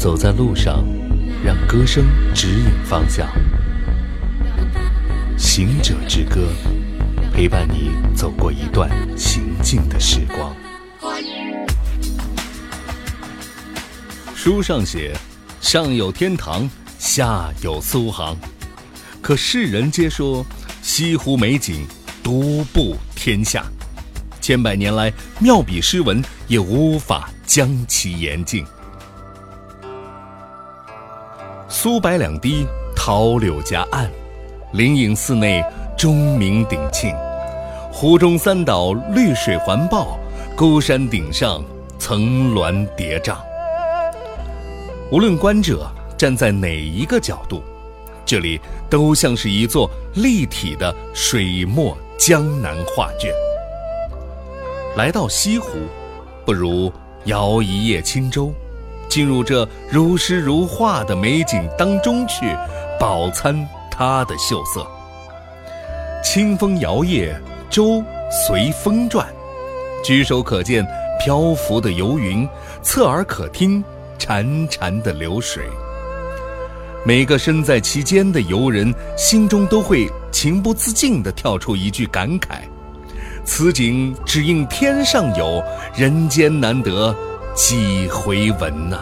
走在路上，让歌声指引方向。行者之歌，陪伴你走过一段行进的时光。书上写，上有天堂，下有苏杭。可世人皆说，西湖美景独步天下。千百年来，妙笔诗文也无法将其言尽。苏白两堤，桃柳夹岸，灵隐寺内钟鸣鼎磬。湖中三岛绿水环抱，孤山顶上层峦叠嶂。无论观者站在哪一个角度，这里都像是一座立体的水墨江南画卷。来到西湖，不如摇一叶轻舟，进入这如诗如画的美景当中去，饱餐它的秀色。清风摇曳，舟随风转，举手可见漂浮的游云，侧耳可听潺潺的流水。每个身在其间的游人心中都会情不自禁地跳出一句感慨。此景只应天上有，人间难得几回闻呐！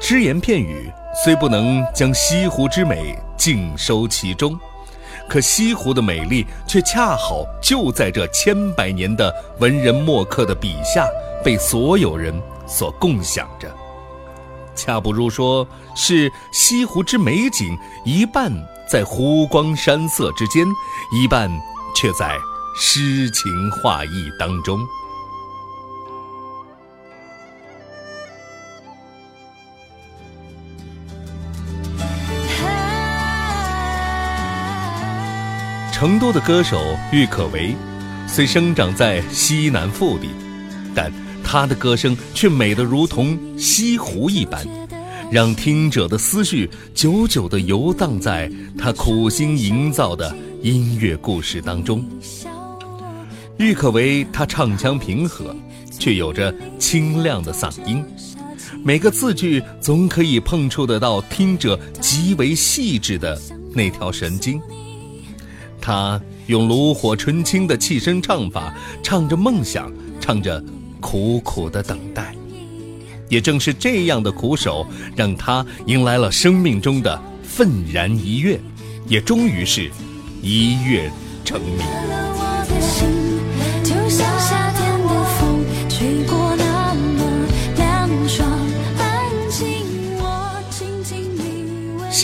只言片语虽不能将西湖之美尽收其中，可西湖的美丽却恰好就在这千百年的文人墨客的笔下，被所有人所共享着。恰不如说是西湖之美景一半。在湖光山色之间，一半却在诗情画意当中。成都的歌手郁可唯，虽生长在西南腹地，但他的歌声却美得如同西湖一般。让听者的思绪久久地游荡在他苦心营造的音乐故事当中。郁可唯，他唱腔平和，却有着清亮的嗓音，每个字句总可以碰触得到听者极为细致的那条神经。他用炉火纯青的气声唱法，唱着梦想，唱着苦苦的等待。也正是这样的苦守，让他迎来了生命中的愤然一跃，也终于是一跃成名。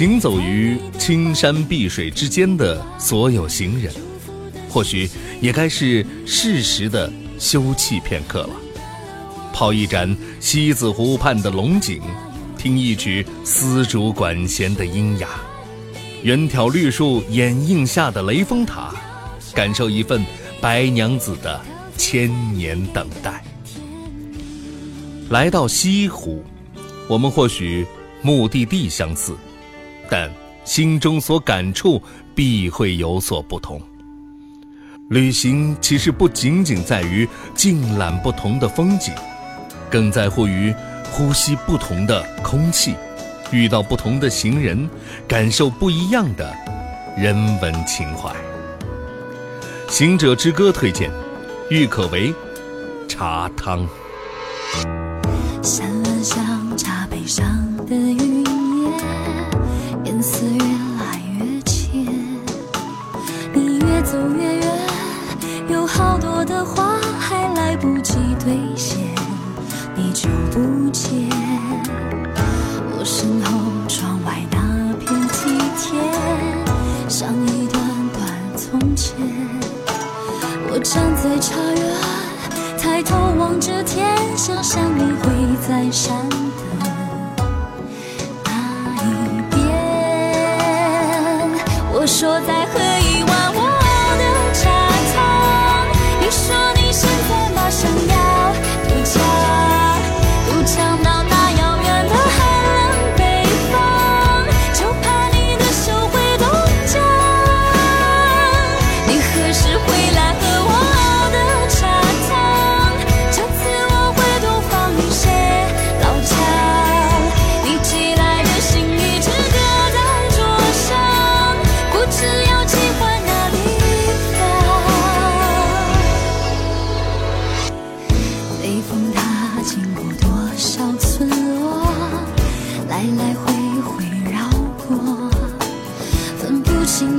行走于青山碧水之间的所有行人，或许也该是适时的休憩片刻了。泡一盏西子湖畔的龙井，听一曲丝竹管弦的音雅，远眺绿树掩映下的雷峰塔，感受一份白娘子的千年等待。来到西湖，我们或许目的地相似，但心中所感触必会有所不同。旅行其实不仅仅在于尽览不同的风景。更在乎于呼吸不同的空气，遇到不同的行人，感受不一样的人文情怀。行者之歌推荐，郁可唯，茶汤。山峦像茶杯上的云不见，我身后窗外那片梯田，像一段段从前。我站在茶园，抬头望着天，想象你会在山的那一边。我说在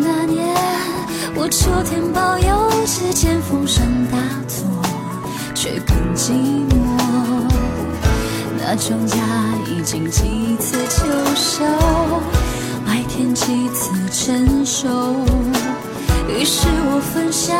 那年，我秋天抱有些见风声大作，却更寂寞。那庄稼已经几次秋收，麦田几次成熟，于是我分享。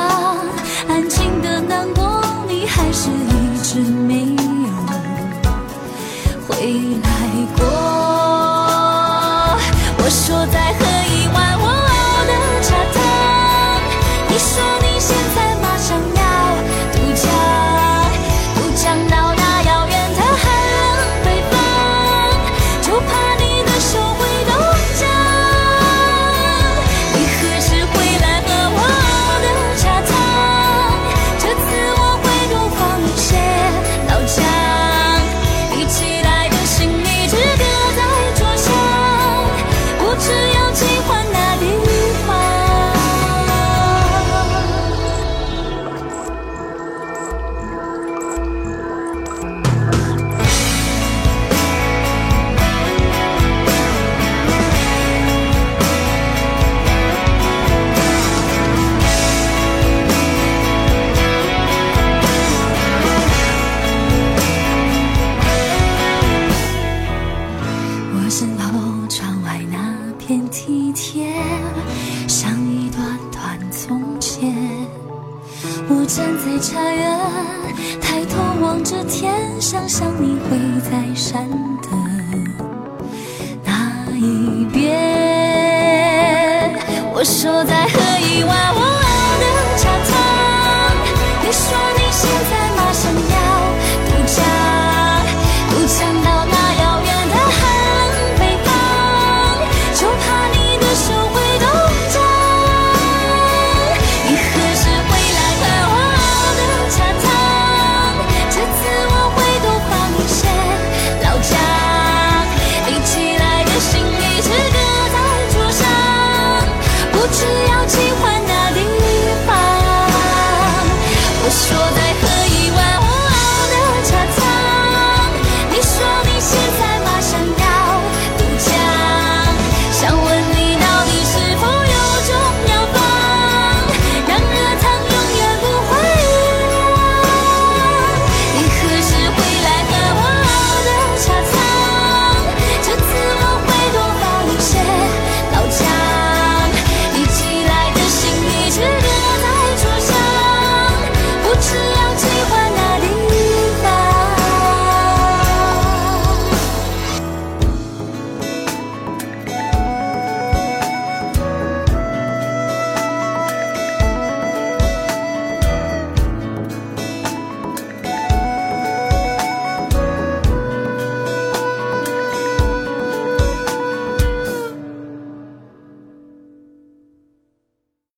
天想象你会在山的那一边。我说再喝一碗